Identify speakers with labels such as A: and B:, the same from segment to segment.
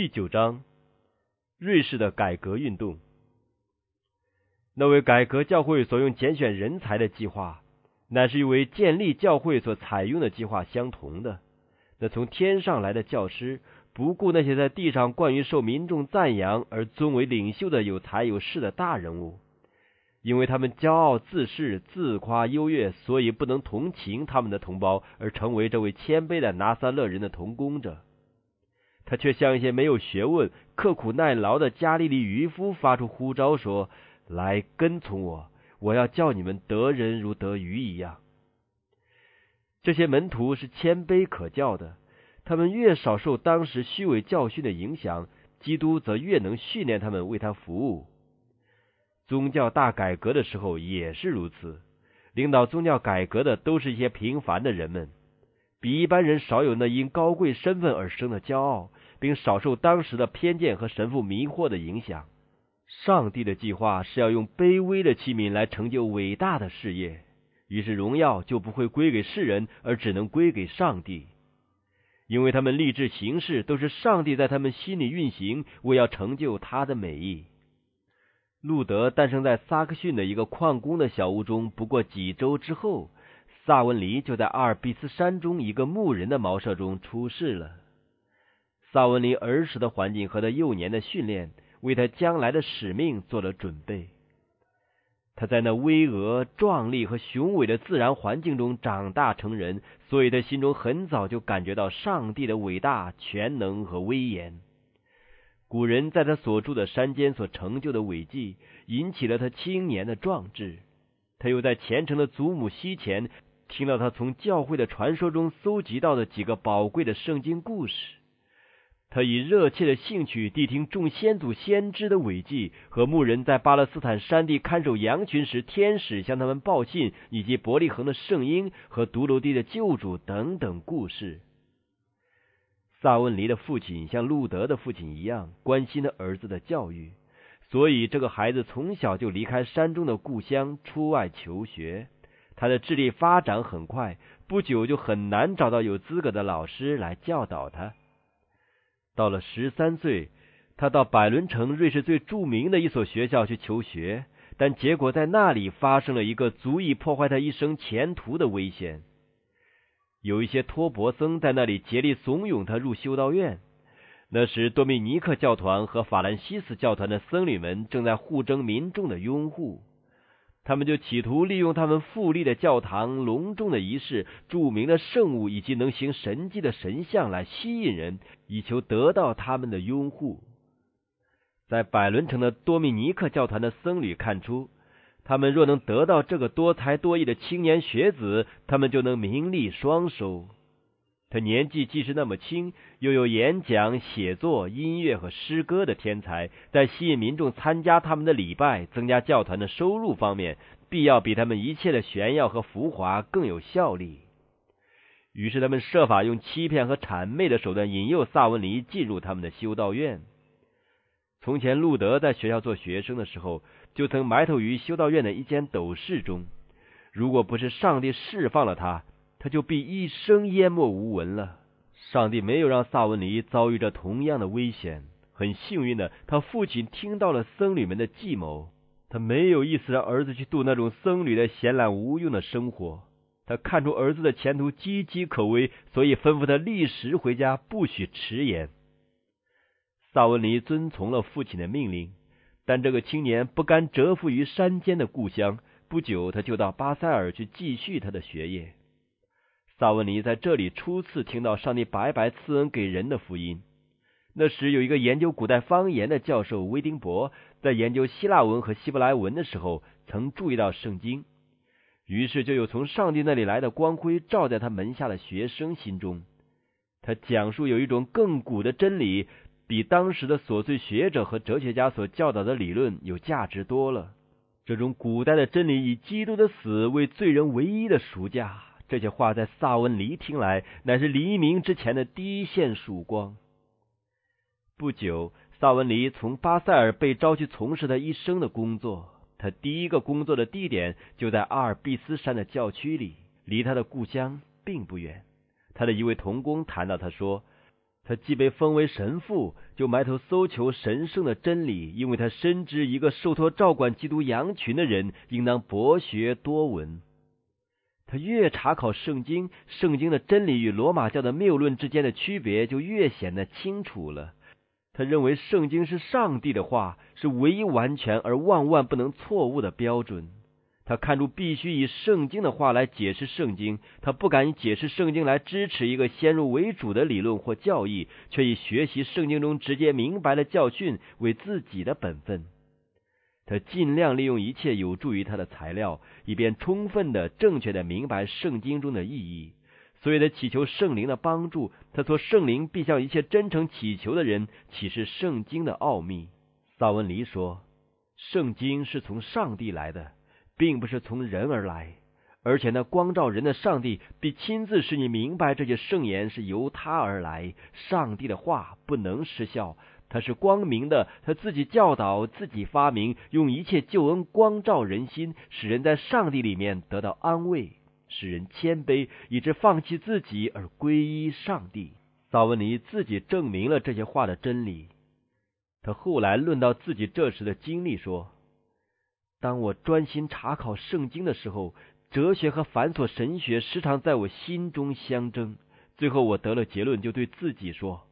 A: 第九章，瑞士的改革运动。那位改革教会所用拣选人才的计划，乃是与为建立教会所采用的计划相同的。那从天上来的教师，不顾那些在地上惯于受民众赞扬而尊为领袖的有才有势的大人物，因为他们骄傲自恃、自夸优越，所以不能同情他们的同胞，而成为这位谦卑的拿撒勒人的同工者。他却向一些没有学问、刻苦耐劳的加利利渔夫发出呼召，说：“来跟从我，我要叫你们得人如得鱼一样。”这些门徒是谦卑可教的，他们越少受当时虚伪教训的影响，基督则越能训练他们为他服务。宗教大改革的时候也是如此，领导宗教改革的都是一些平凡的人们，比一般人少有那因高贵身份而生的骄傲。并少受当时的偏见和神父迷惑的影响。上帝的计划是要用卑微的器皿来成就伟大的事业，于是荣耀就不会归给世人，而只能归给上帝，因为他们立志行事都是上帝在他们心里运行，为要成就他的美意。路德诞生在萨克逊的一个矿工的小屋中，不过几周之后，萨文尼就在阿尔卑斯山中一个牧人的茅舍中出世了。萨文林儿时的环境和他幼年的训练，为他将来的使命做了准备。他在那巍峨、壮丽和雄伟的自然环境中长大成人，所以他心中很早就感觉到上帝的伟大、全能和威严。古人在他所住的山间所成就的伟绩，引起了他青年的壮志。他又在虔诚的祖母膝前，听到他从教会的传说中搜集到的几个宝贵的圣经故事。他以热切的兴趣谛听众先祖先知的伟绩和牧人在巴勒斯坦山地看守羊群时，天使向他们报信，以及伯利恒的圣婴和独楼地的救主等等故事。萨文黎的父亲像路德的父亲一样关心他儿子的教育，所以这个孩子从小就离开山中的故乡出外求学。他的智力发展很快，不久就很难找到有资格的老师来教导他。到了十三岁，他到百伦城，瑞士最著名的一所学校去求学，但结果在那里发生了一个足以破坏他一生前途的危险。有一些托伯僧在那里竭力怂恿他入修道院。那时，多米尼克教团和法兰西斯教团的僧侣们正在互争民众的拥护。他们就企图利用他们富丽的教堂、隆重的仪式、著名的圣物以及能行神迹的神像来吸引人，以求得到他们的拥护。在百伦城的多米尼克教团的僧侣看出，他们若能得到这个多才多艺的青年学子，他们就能名利双收。他年纪既是那么轻，又有演讲、写作、音乐和诗歌的天才，在吸引民众参加他们的礼拜、增加教团的收入方面，必要比他们一切的炫耀和浮华更有效力。于是，他们设法用欺骗和谄媚的手段引诱萨文尼进入他们的修道院。从前，路德在学校做学生的时候，就曾埋头于修道院的一间斗室中。如果不是上帝释放了他，他就必一生淹没无闻了。上帝没有让萨文尼遭遇着同样的危险。很幸运的，他父亲听到了僧侣们的计谋。他没有意思让儿子去度那种僧侣的闲懒无用的生活。他看出儿子的前途岌岌可危，所以吩咐他立时回家，不许迟延。萨文尼遵从了父亲的命令，但这个青年不甘蛰伏于山间的故乡。不久，他就到巴塞尔去继续他的学业。萨文尼在这里初次听到上帝白白赐恩给人的福音。那时有一个研究古代方言的教授威丁伯，在研究希腊文和希伯来文的时候，曾注意到圣经，于是就有从上帝那里来的光辉照在他门下的学生心中。他讲述有一种更古的真理，比当时的琐碎学者和哲学家所教导的理论有价值多了。这种古代的真理以基督的死为罪人唯一的赎价。这些话在萨文尼听来，乃是黎明之前的第一线曙光。不久，萨文尼从巴塞尔被召去从事他一生的工作。他第一个工作的地点就在阿尔卑斯山的教区里，离他的故乡并不远。他的一位同工谈到，他说，他既被封为神父，就埋头搜求神圣的真理，因为他深知一个受托照管基督羊群的人，应当博学多闻。他越查考圣经，圣经的真理与罗马教的谬论之间的区别就越显得清楚了。他认为圣经是上帝的话，是唯一完全而万万不能错误的标准。他看出必须以圣经的话来解释圣经，他不敢以解释圣经来支持一个先入为主的理论或教义，却以学习圣经中直接明白的教训为自己的本分。他尽量利用一切有助于他的材料，以便充分的、正确的明白圣经中的意义。所以，他祈求圣灵的帮助。他说：“圣灵必向一切真诚祈求的人启示圣经的奥秘。”萨文黎说：“圣经是从上帝来的。”并不是从人而来，而且那光照人的上帝必亲自使你明白这些圣言是由他而来。上帝的话不能失效，他是光明的，他自己教导，自己发明，用一切救恩光照人心，使人在上帝里面得到安慰，使人谦卑，以致放弃自己而归依上帝。萨文尼自己证明了这些话的真理。他后来论到自己这时的经历说。当我专心查考圣经的时候，哲学和繁琐神学时常在我心中相争。最后，我得了结论，就对自己说：“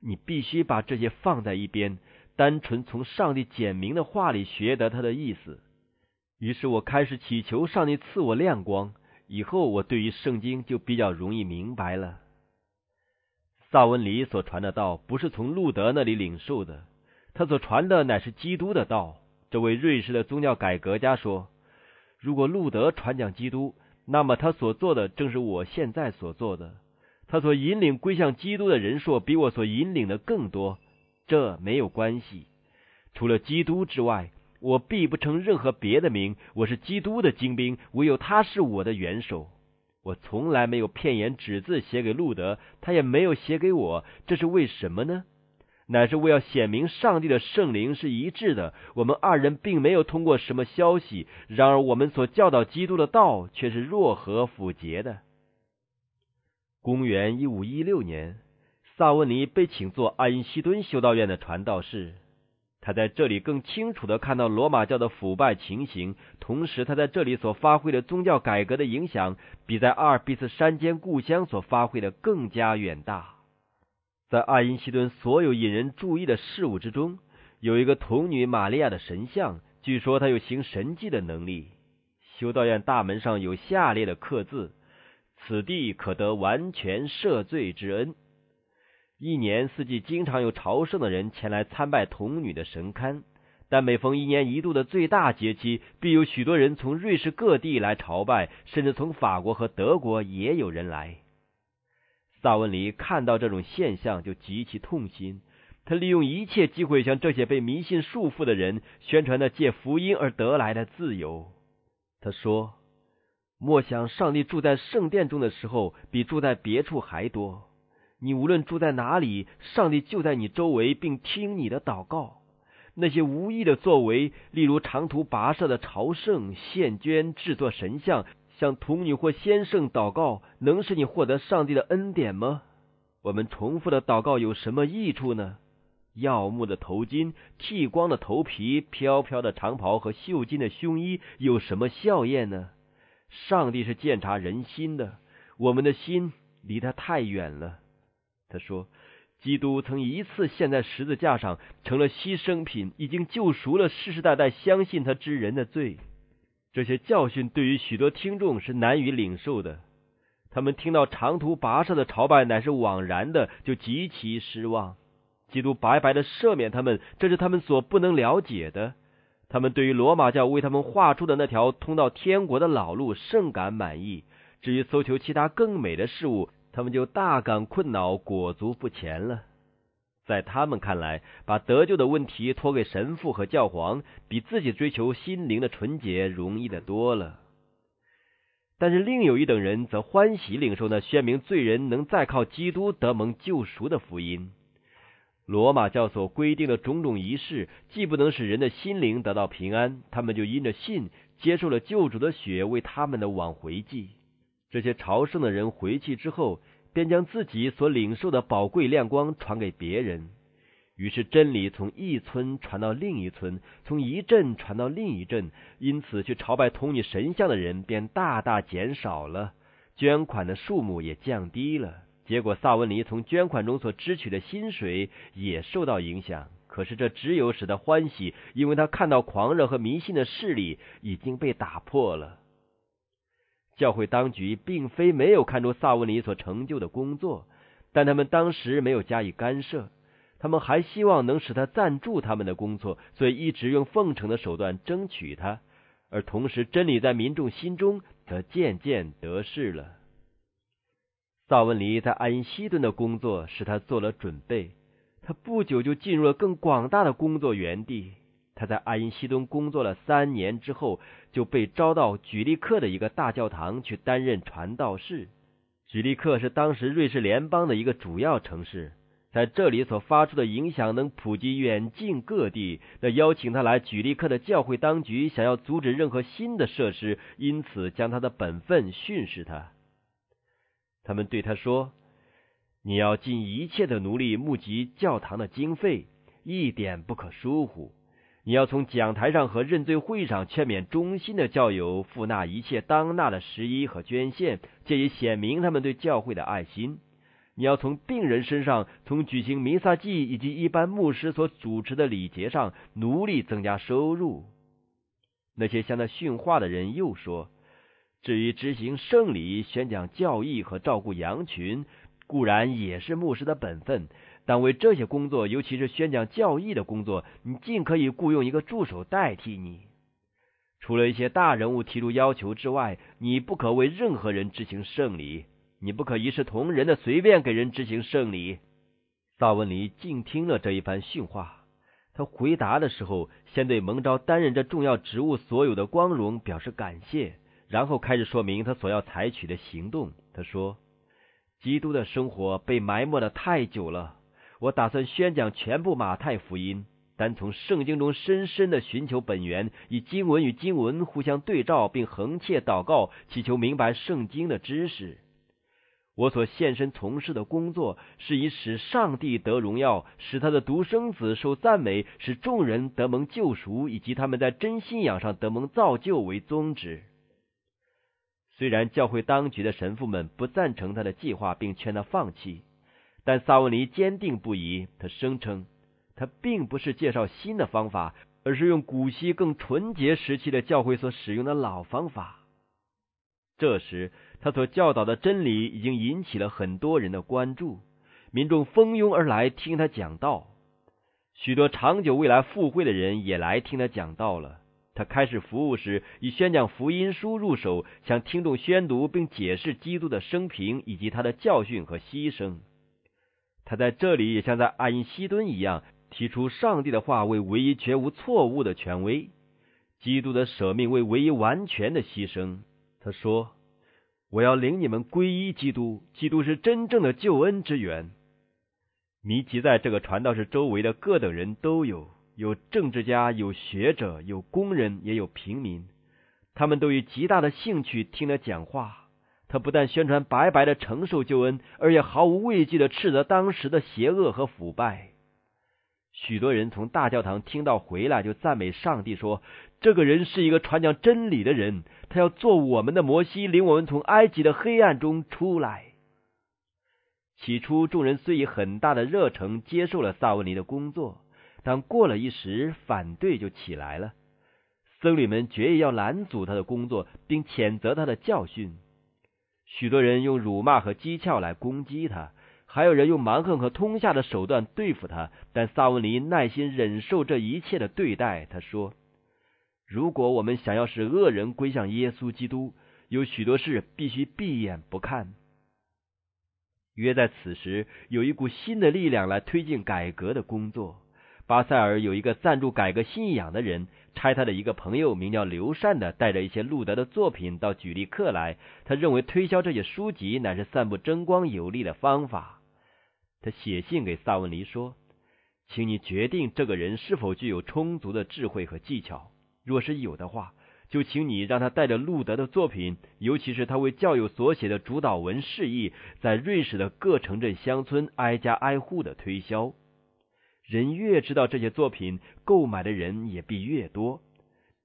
A: 你必须把这些放在一边，单纯从上帝简明的话里学得他的意思。”于是我开始祈求上帝赐我亮光，以后我对于圣经就比较容易明白了。萨文里所传的道不是从路德那里领受的，他所传的乃是基督的道。这位瑞士的宗教改革家说：“如果路德传讲基督，那么他所做的正是我现在所做的。他所引领归向基督的人数比我所引领的更多。这没有关系。除了基督之外，我必不称任何别的名。我是基督的精兵，唯有他是我的元首。我从来没有片言只字写给路德，他也没有写给我。这是为什么呢？”乃是为要显明上帝的圣灵是一致的。我们二人并没有通过什么消息，然而我们所教导基督的道却是若合符节的。公元一五一六年，萨文尼被请做阿因西敦修道院的传道士。他在这里更清楚的看到罗马教的腐败情形，同时他在这里所发挥的宗教改革的影响，比在阿尔卑斯山间故乡所发挥的更加远大。在爱因西顿所有引人注意的事物之中，有一个童女玛利亚的神像，据说她有行神迹的能力。修道院大门上有下列的刻字：“此地可得完全赦罪之恩。”一年四季经常有朝圣的人前来参拜童女的神龛，但每逢一年一度的最大节期，必有许多人从瑞士各地来朝拜，甚至从法国和德国也有人来。萨文里看到这种现象，就极其痛心。他利用一切机会向这些被迷信束缚的人宣传那借福音而得来的自由。他说：“莫想上帝住在圣殿中的时候，比住在别处还多。你无论住在哪里，上帝就在你周围，并听你的祷告。那些无意的作为，例如长途跋涉的朝圣、献捐、制作神像。”向童女或先生祷告，能使你获得上帝的恩典吗？我们重复的祷告有什么益处呢？耀目的头巾、剃光的头皮、飘飘的长袍和绣金的胸衣有什么效验呢？上帝是鉴察人心的，我们的心离他太远了。他说：“基督曾一次陷在十字架上，成了牺牲品，已经救赎了世世代代相信他之人的罪。”这些教训对于许多听众是难以领受的，他们听到长途跋涉的朝拜乃是枉然的，就极其失望。基督白白的赦免他们，这是他们所不能了解的。他们对于罗马教为他们画出的那条通到天国的老路甚感满意。至于搜求其他更美的事物，他们就大感困恼，裹足不前了。在他们看来，把得救的问题托给神父和教皇，比自己追求心灵的纯洁容易的多了。但是另有一等人则欢喜领受那宣明罪人能再靠基督得蒙救赎的福音。罗马教所规定的种种仪式，既不能使人的心灵得到平安，他们就因着信接受了救主的血为他们的挽回祭。这些朝圣的人回去之后。便将自己所领受的宝贵亮光传给别人。于是真理从一村传到另一村，从一镇传到另一镇，因此去朝拜童女神像的人便大大减少了，捐款的数目也降低了。结果，萨文尼从捐款中所支取的薪水也受到影响。可是这只有使他欢喜，因为他看到狂热和迷信的势力已经被打破了。教会当局并非没有看出萨文尼所成就的工作，但他们当时没有加以干涉。他们还希望能使他赞助他们的工作，所以一直用奉承的手段争取他，而同时真理在民众心中则渐渐得势了。萨文尼在安希顿的工作使他做了准备，他不久就进入了更广大的工作园地。他在阿因西东工作了三年之后，就被招到举利克的一个大教堂去担任传道士。举利克是当时瑞士联邦的一个主要城市。在这里所发出的影响能普及远近各地。那邀请他来举利克的教会当局想要阻止任何新的设施，因此将他的本分训示他。他们对他说：“你要尽一切的努力募集教堂的经费，一点不可疏忽。你要从讲台上和认罪会上劝勉忠心的教友付纳一切当纳的十一和捐献，借以显明他们对教会的爱心。”你要从病人身上，从举行弥撒祭以及一般牧师所主持的礼节上，努力增加收入。那些向他训话的人又说：“至于执行圣礼、宣讲教义和照顾羊群，固然也是牧师的本分，但为这些工作，尤其是宣讲教义的工作，你尽可以雇佣一个助手代替你。除了一些大人物提出要求之外，你不可为任何人执行圣礼。”你不可一视同仁的随便给人执行圣礼。萨文尼静听了这一番训话，他回答的时候，先对蒙召担任这重要职务所有的光荣表示感谢，然后开始说明他所要采取的行动。他说：“基督的生活被埋没的太久了，我打算宣讲全部马太福音，单从圣经中深深的寻求本源，以经文与经文互相对照，并横切祷告，祈求明白圣经的知识。”我所献身从事的工作，是以使上帝得荣耀，使他的独生子受赞美，使众人得蒙救赎，以及他们在真信仰上得蒙造就为宗旨。虽然教会当局的神父们不赞成他的计划，并劝他放弃，但萨文尼坚定不移。他声称，他并不是介绍新的方法，而是用古希更纯洁时期的教会所使用的老方法。这时。他所教导的真理已经引起了很多人的关注，民众蜂拥而来听他讲道。许多长久未来赴会的人也来听他讲道了。他开始服务时，以宣讲福音书入手，向听众宣读并解释基督的生平以及他的教训和牺牲。他在这里也像在爱因西敦一样，提出上帝的话为唯一绝无错误的权威，基督的舍命为唯一完全的牺牲。他说。我要领你们皈依基督，基督是真正的救恩之源。迷集在这个传道士周围的各等人都有，有政治家，有学者，有工人，也有平民。他们都以极大的兴趣听他讲话。他不但宣传白白的承受救恩，而且毫无畏惧的斥责当时的邪恶和腐败。许多人从大教堂听到回来，就赞美上帝说。这个人是一个传讲真理的人，他要做我们的摩西，领我们从埃及的黑暗中出来。起初，众人虽以很大的热诚接受了萨文尼的工作，但过了一时，反对就起来了。僧侣们决意要拦阻他的工作，并谴责他的教训。许多人用辱骂和讥诮来攻击他，还有人用蛮横和通下的手段对付他。但萨文尼耐心忍受这一切的对待。他说。如果我们想要使恶人归向耶稣基督，有许多事必须闭眼不看。约在此时，有一股新的力量来推进改革的工作。巴塞尔有一个赞助改革信仰的人，差他的一个朋友名叫刘善的，带着一些路德的作品到举例克来。他认为推销这些书籍乃是散布真光有力的方法。他写信给萨文尼说：“请你决定这个人是否具有充足的智慧和技巧。”若是有的话，就请你让他带着路德的作品，尤其是他为教友所写的主导文释义，在瑞士的各城镇乡村挨家挨户的推销。人越知道这些作品，购买的人也必越多，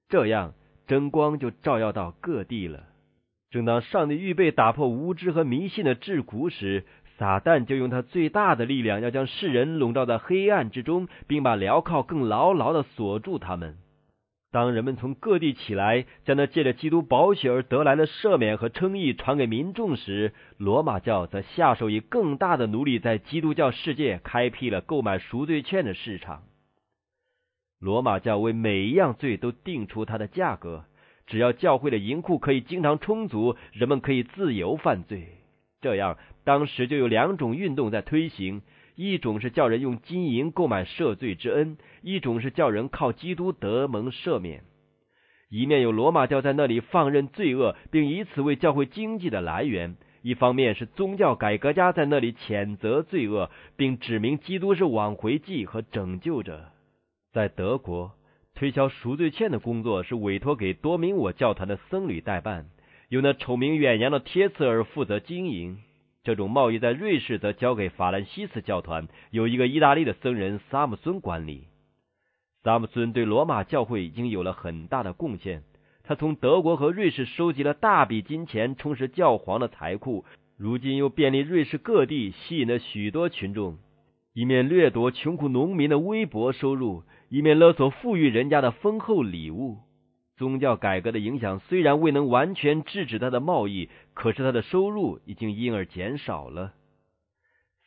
A: 这样真光就照耀到各地了。正当上帝预备打破无知和迷信的桎梏时，撒旦就用他最大的力量，要将世人笼罩在黑暗之中，并把镣铐更牢牢的锁住他们。当人们从各地起来，将那借着基督宝血而得来的赦免和称义传给民众时，罗马教则下手以更大的奴隶，在基督教世界开辟了购买赎罪券的市场。罗马教为每一样罪都定出它的价格，只要教会的银库可以经常充足，人们可以自由犯罪。这样，当时就有两种运动在推行。一种是叫人用金银购买赦罪之恩，一种是叫人靠基督得蒙赦免。一面有罗马教在那里放任罪恶，并以此为教会经济的来源；一方面是宗教改革家在那里谴责罪恶，并指明基督是挽回剂和拯救者。在德国，推销赎罪券的工作是委托给多明我教团的僧侣代办，由那丑名远扬的贴茨尔负责经营。这种贸易在瑞士则交给法兰西斯教团，由一个意大利的僧人萨姆孙管理。萨姆孙对罗马教会已经有了很大的贡献。他从德国和瑞士收集了大笔金钱，充实教皇的财库，如今又便利瑞士各地，吸引了许多群众。一面掠夺穷苦农民的微薄收入，一面勒索富裕人家的丰厚礼物。宗教改革的影响虽然未能完全制止他的贸易，可是他的收入已经因而减少了。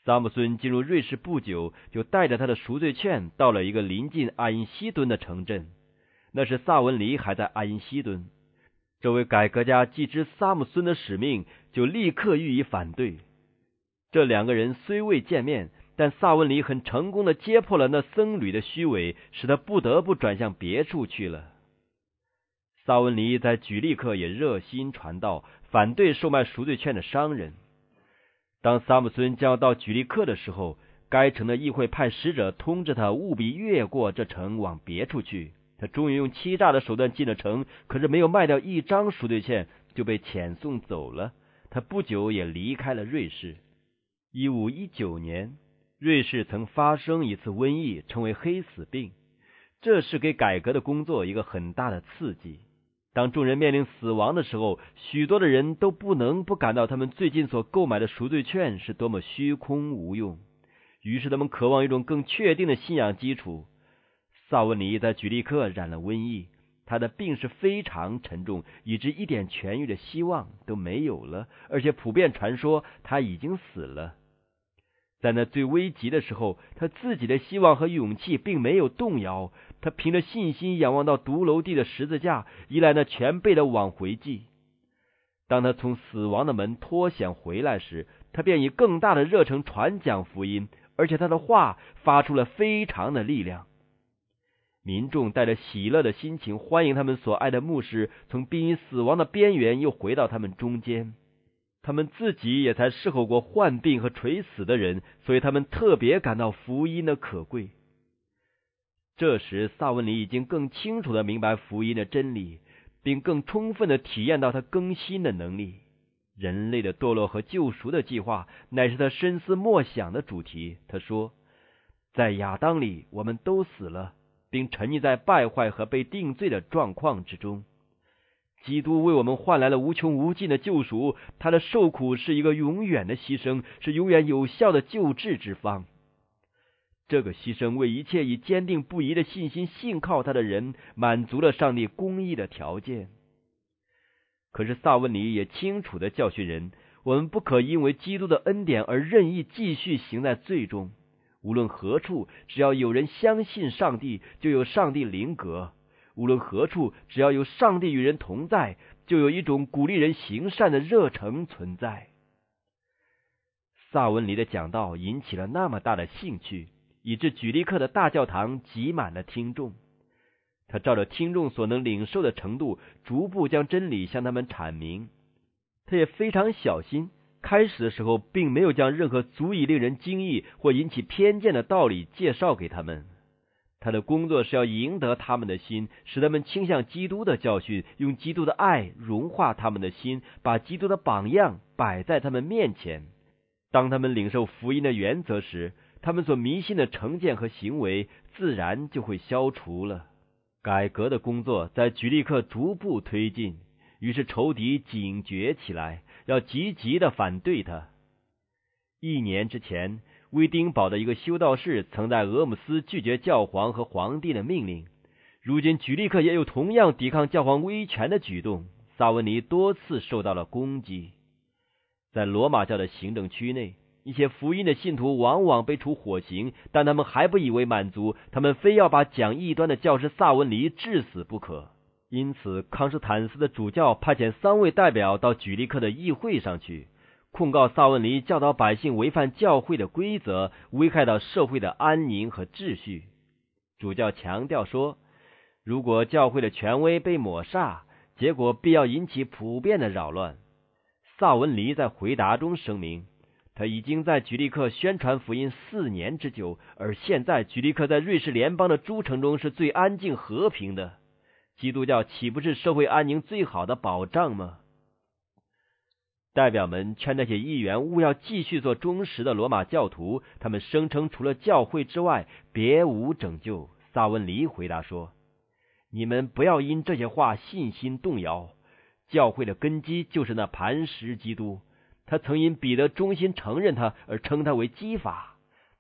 A: 萨姆孙进入瑞士不久，就带着他的赎罪券到了一个临近阿因西敦的城镇。那时萨文尼还在阿因西敦。这位改革家既知萨姆孙的使命，就立刻予以反对。这两个人虽未见面，但萨文尼很成功的揭破了那僧侣的虚伪，使他不得不转向别处去了。萨文尼在举例课也热心传道，反对售卖赎罪券的商人。当萨姆孙将要到举例课的时候，该城的议会派使者通知他务必越过这城往别处去。他终于用欺诈的手段进了城，可是没有卖掉一张赎罪券，就被遣送走了。他不久也离开了瑞士。一五一九年，瑞士曾发生一次瘟疫，称为黑死病，这是给改革的工作一个很大的刺激。当众人面临死亡的时候，许多的人都不能不感到他们最近所购买的赎罪券是多么虚空无用。于是他们渴望一种更确定的信仰基础。萨文尼在举例克染了瘟疫，他的病是非常沉重，以致一点痊愈的希望都没有了，而且普遍传说他已经死了。在那最危急的时候，他自己的希望和勇气并没有动摇。他凭着信心仰望到独楼地的十字架，依赖那全备的挽回记。当他从死亡的门脱险回来时，他便以更大的热诚传讲福音，而且他的话发出了非常的力量。民众带着喜乐的心情欢迎他们所爱的牧师从濒于死亡的边缘又回到他们中间。他们自己也才侍候过患病和垂死的人，所以他们特别感到福音的可贵。这时，萨文尼已经更清楚的明白福音的真理，并更充分的体验到他更新的能力。人类的堕落和救赎的计划乃是他深思默想的主题。他说：“在亚当里，我们都死了，并沉溺在败坏和被定罪的状况之中。基督为我们换来了无穷无尽的救赎，他的受苦是一个永远的牺牲，是永远有效的救治之方。”这个牺牲为一切以坚定不移的信心信靠他的人满足了上帝公义的条件。可是萨文尼也清楚的教训人：我们不可因为基督的恩典而任意继续行在罪中。无论何处，只要有人相信上帝，就有上帝灵格；无论何处，只要有上帝与人同在，就有一种鼓励人行善的热诚存在。萨文尼的讲道引起了那么大的兴趣。以致举例课的大教堂挤满了听众。他照着听众所能领受的程度，逐步将真理向他们阐明。他也非常小心，开始的时候并没有将任何足以令人惊异或引起偏见的道理介绍给他们。他的工作是要赢得他们的心，使他们倾向基督的教训，用基督的爱融化他们的心，把基督的榜样摆在他们面前。当他们领受福音的原则时，他们所迷信的成见和行为自然就会消除了。改革的工作在举利克逐步推进，于是仇敌警觉起来，要积极的反对他。一年之前。威丁堡的一个修道士曾在俄姆斯拒绝教皇和皇帝的命令。如今，举利克也有同样抵抗教皇威权的举动。萨文尼多次受到了攻击。在罗马教的行政区内，一些福音的信徒往往被处火刑，但他们还不以为满足，他们非要把讲异端的教师萨文尼致死不可。因此，康斯坦斯的主教派遣三位代表到举利克的议会上去。控告萨文尼教导百姓违反教会的规则，危害到社会的安宁和秩序。主教强调说，如果教会的权威被抹煞，结果必要引起普遍的扰乱。萨文尼在回答中声明，他已经在举利克宣传福音四年之久，而现在举利克在瑞士联邦的诸城中是最安静和平的。基督教岂不是社会安宁最好的保障吗？代表们劝那些议员勿要继续做忠实的罗马教徒，他们声称除了教会之外别无拯救。萨文尼回答说：“你们不要因这些话信心动摇。教会的根基就是那磐石基督，他曾因彼得忠心承认他而称他为基法。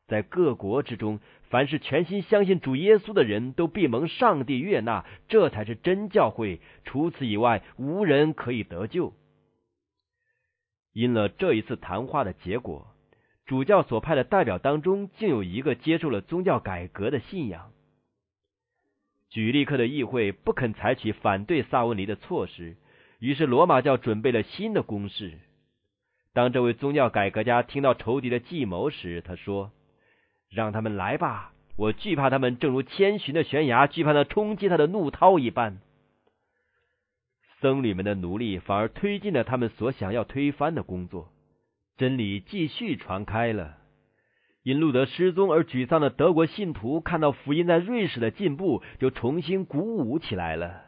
A: 在各国之中，凡是全心相信主耶稣的人都必蒙上帝悦纳，这才是真教会。除此以外，无人可以得救。”因了这一次谈话的结果，主教所派的代表当中，竟有一个接受了宗教改革的信仰。举利克的议会不肯采取反对萨文尼的措施，于是罗马教准备了新的攻势。当这位宗教改革家听到仇敌的计谋时，他说：“让他们来吧，我惧怕他们，正如千寻的悬崖惧怕那冲击他的怒涛一般。”僧侣们的努力反而推进了他们所想要推翻的工作，真理继续传开了。因路德失踪而沮丧的德国信徒看到福音在瑞士的进步，就重新鼓舞起来了。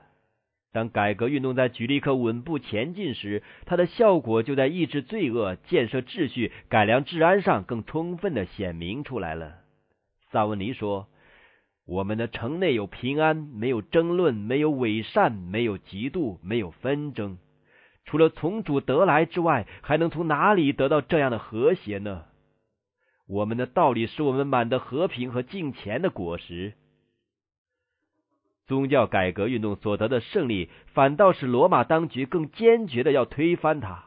A: 当改革运动在举例克稳步前进时，它的效果就在抑制罪恶、建设秩序、改良治安上更充分的显明出来了。萨文尼说。我们的城内有平安，没有争论，没有伪善，没有嫉妒，没有纷争。除了从主得来之外，还能从哪里得到这样的和谐呢？我们的道理使我们满得和平和敬虔的果实。宗教改革运动所得的胜利，反倒使罗马当局更坚决的要推翻它。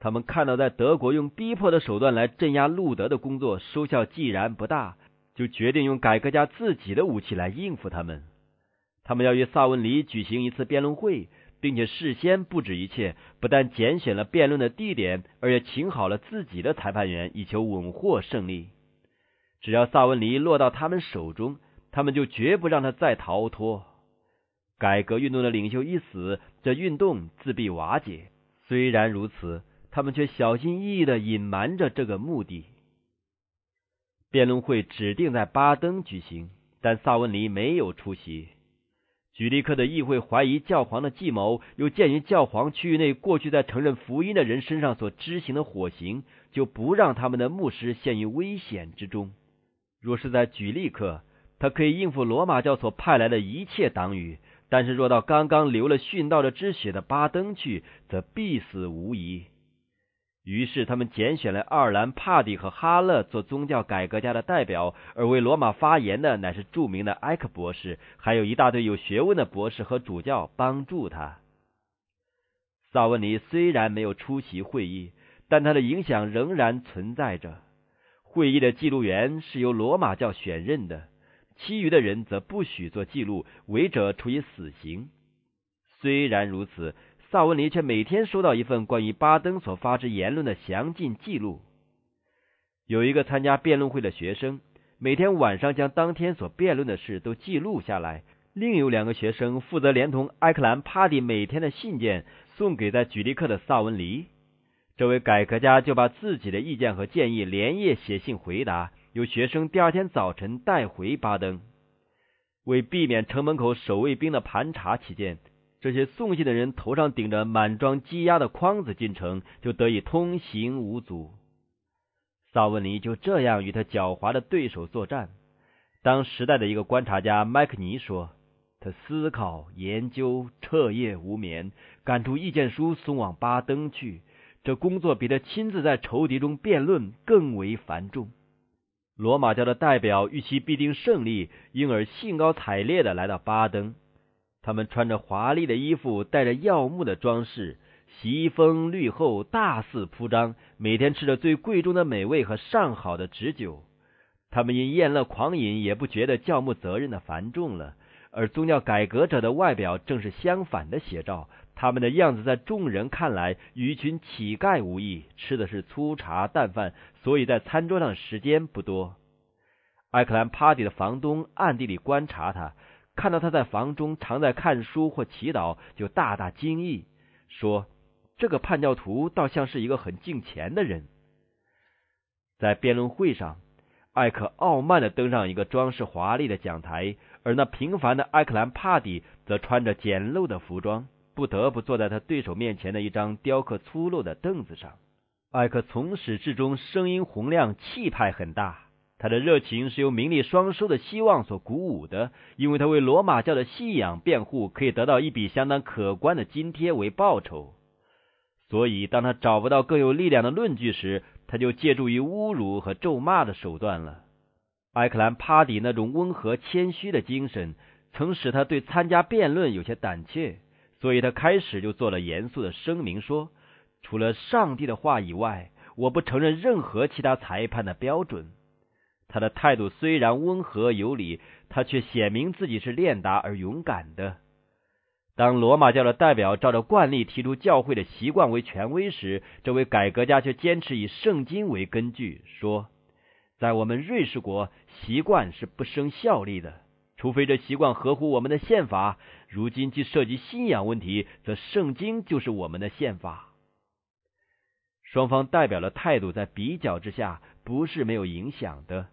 A: 他们看到，在德国用逼迫的手段来镇压路德的工作收效既然不大。就决定用改革家自己的武器来应付他们。他们要与萨文尼举行一次辩论会，并且事先布置一切，不但拣选了辩论的地点，而且请好了自己的裁判员，以求稳获胜利。只要萨文尼落到他们手中，他们就绝不让他再逃脱。改革运动的领袖一死，这运动自必瓦解。虽然如此，他们却小心翼翼的隐瞒着这个目的。辩论会指定在巴登举行，但萨文尼没有出席。举利克的议会怀疑教皇的计谋，又鉴于教皇区域内过去在承认福音的人身上所执行的火刑，就不让他们的牧师陷于危险之中。若是在举利克，他可以应付罗马教所派来的一切党羽；但是若到刚刚流了殉道的之血的巴登去，则必死无疑。于是，他们拣选了爱尔兰帕蒂和哈勒做宗教改革家的代表，而为罗马发言的乃是著名的埃克博士，还有一大堆有学问的博士和主教帮助他。萨文尼虽然没有出席会议，但他的影响仍然存在着。会议的记录员是由罗马教选任的，其余的人则不许做记录，违者处以死刑。虽然如此。萨文尼却每天收到一份关于巴登所发之言论的详尽记录。有一个参加辩论会的学生，每天晚上将当天所辩论的事都记录下来；另有两个学生负责连同埃克兰帕蒂每天的信件送给在举例克的萨文尼。这位改革家就把自己的意见和建议连夜写信回答，由学生第二天早晨带回巴登。为避免城门口守卫兵的盘查起见，这些送信的人头上顶着满装积压的筐子进城，就得以通行无阻。萨文尼就这样与他狡猾的对手作战。当时代的一个观察家麦克尼说：“他思考、研究，彻夜无眠，赶出意见书送往巴登去。这工作比他亲自在仇敌中辩论更为繁重。”罗马教的代表预期必定胜利，因而兴高采烈的来到巴登。他们穿着华丽的衣服，带着耀目的装饰，席风绿后，大肆铺张，每天吃着最贵重的美味和上好的旨酒。他们因宴乐狂饮，也不觉得教牧责任的繁重了。而宗教改革者的外表正是相反的写照。他们的样子在众人看来与一群乞丐无异，吃的是粗茶淡饭，所以在餐桌上时间不多。艾克兰帕蒂的房东暗地里观察他，看到他在房中常在看书或祈祷，就大大惊异，说：“这个叛教徒倒像是一个很敬虔的人。”在辩论会上，艾克傲慢的登上一个装饰华丽的讲台，而那平凡的艾克兰帕蒂则穿着简陋的服装。不得不坐在他对手面前的一张雕刻粗陋的凳子上。艾克从始至终声音洪亮，气派很大。他的热情是由名利双收的希望所鼓舞的，因为他为罗马教的信仰辩护，可以得到一笔相当可观的津贴为报酬。所以，当他找不到更有力量的论据时，他就借助于侮辱和咒骂的手段了。艾克兰帕迪那种温和谦虚的精神，曾使他对参加辩论有些胆怯。所以他开始就做了严肃的声明，说：“除了上帝的话以外，我不承认任何其他裁判的标准。”他的态度虽然温和有礼，他却显明自己是练达而勇敢的。当罗马教的代表照着惯例提出教会的习惯为权威时，这位改革家却坚持以圣经为根据，说：“在我们瑞士国，习惯是不生效力的。”除非这习惯合乎我们的宪法，如今既涉及信仰问题，则圣经就是我们的宪法。双方代表的态度在比较之下不是没有影响的。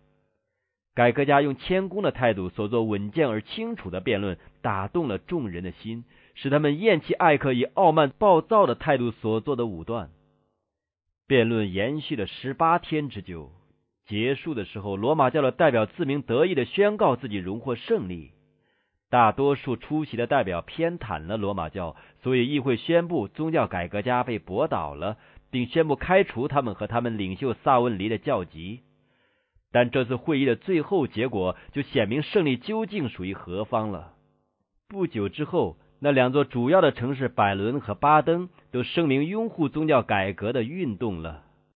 A: 改革家用谦恭的态度所做稳健而清楚的辩论，打动了众人的心，使他们厌弃艾克以傲慢暴躁的态度所做的武断。辩论延续了十八天之久。结束的时候，罗马教的代表自鸣得意的宣告自己荣获胜利。大多数出席的代表偏袒了罗马教，所以议会宣布宗教改革家被驳倒了，并宣布开除他们和他们领袖萨文尼的教籍。但这次会议的最后结果就显明胜利究竟属于何方了。不久之后，那两座主要的城市百伦和巴登都声明拥护宗教改革的运动了。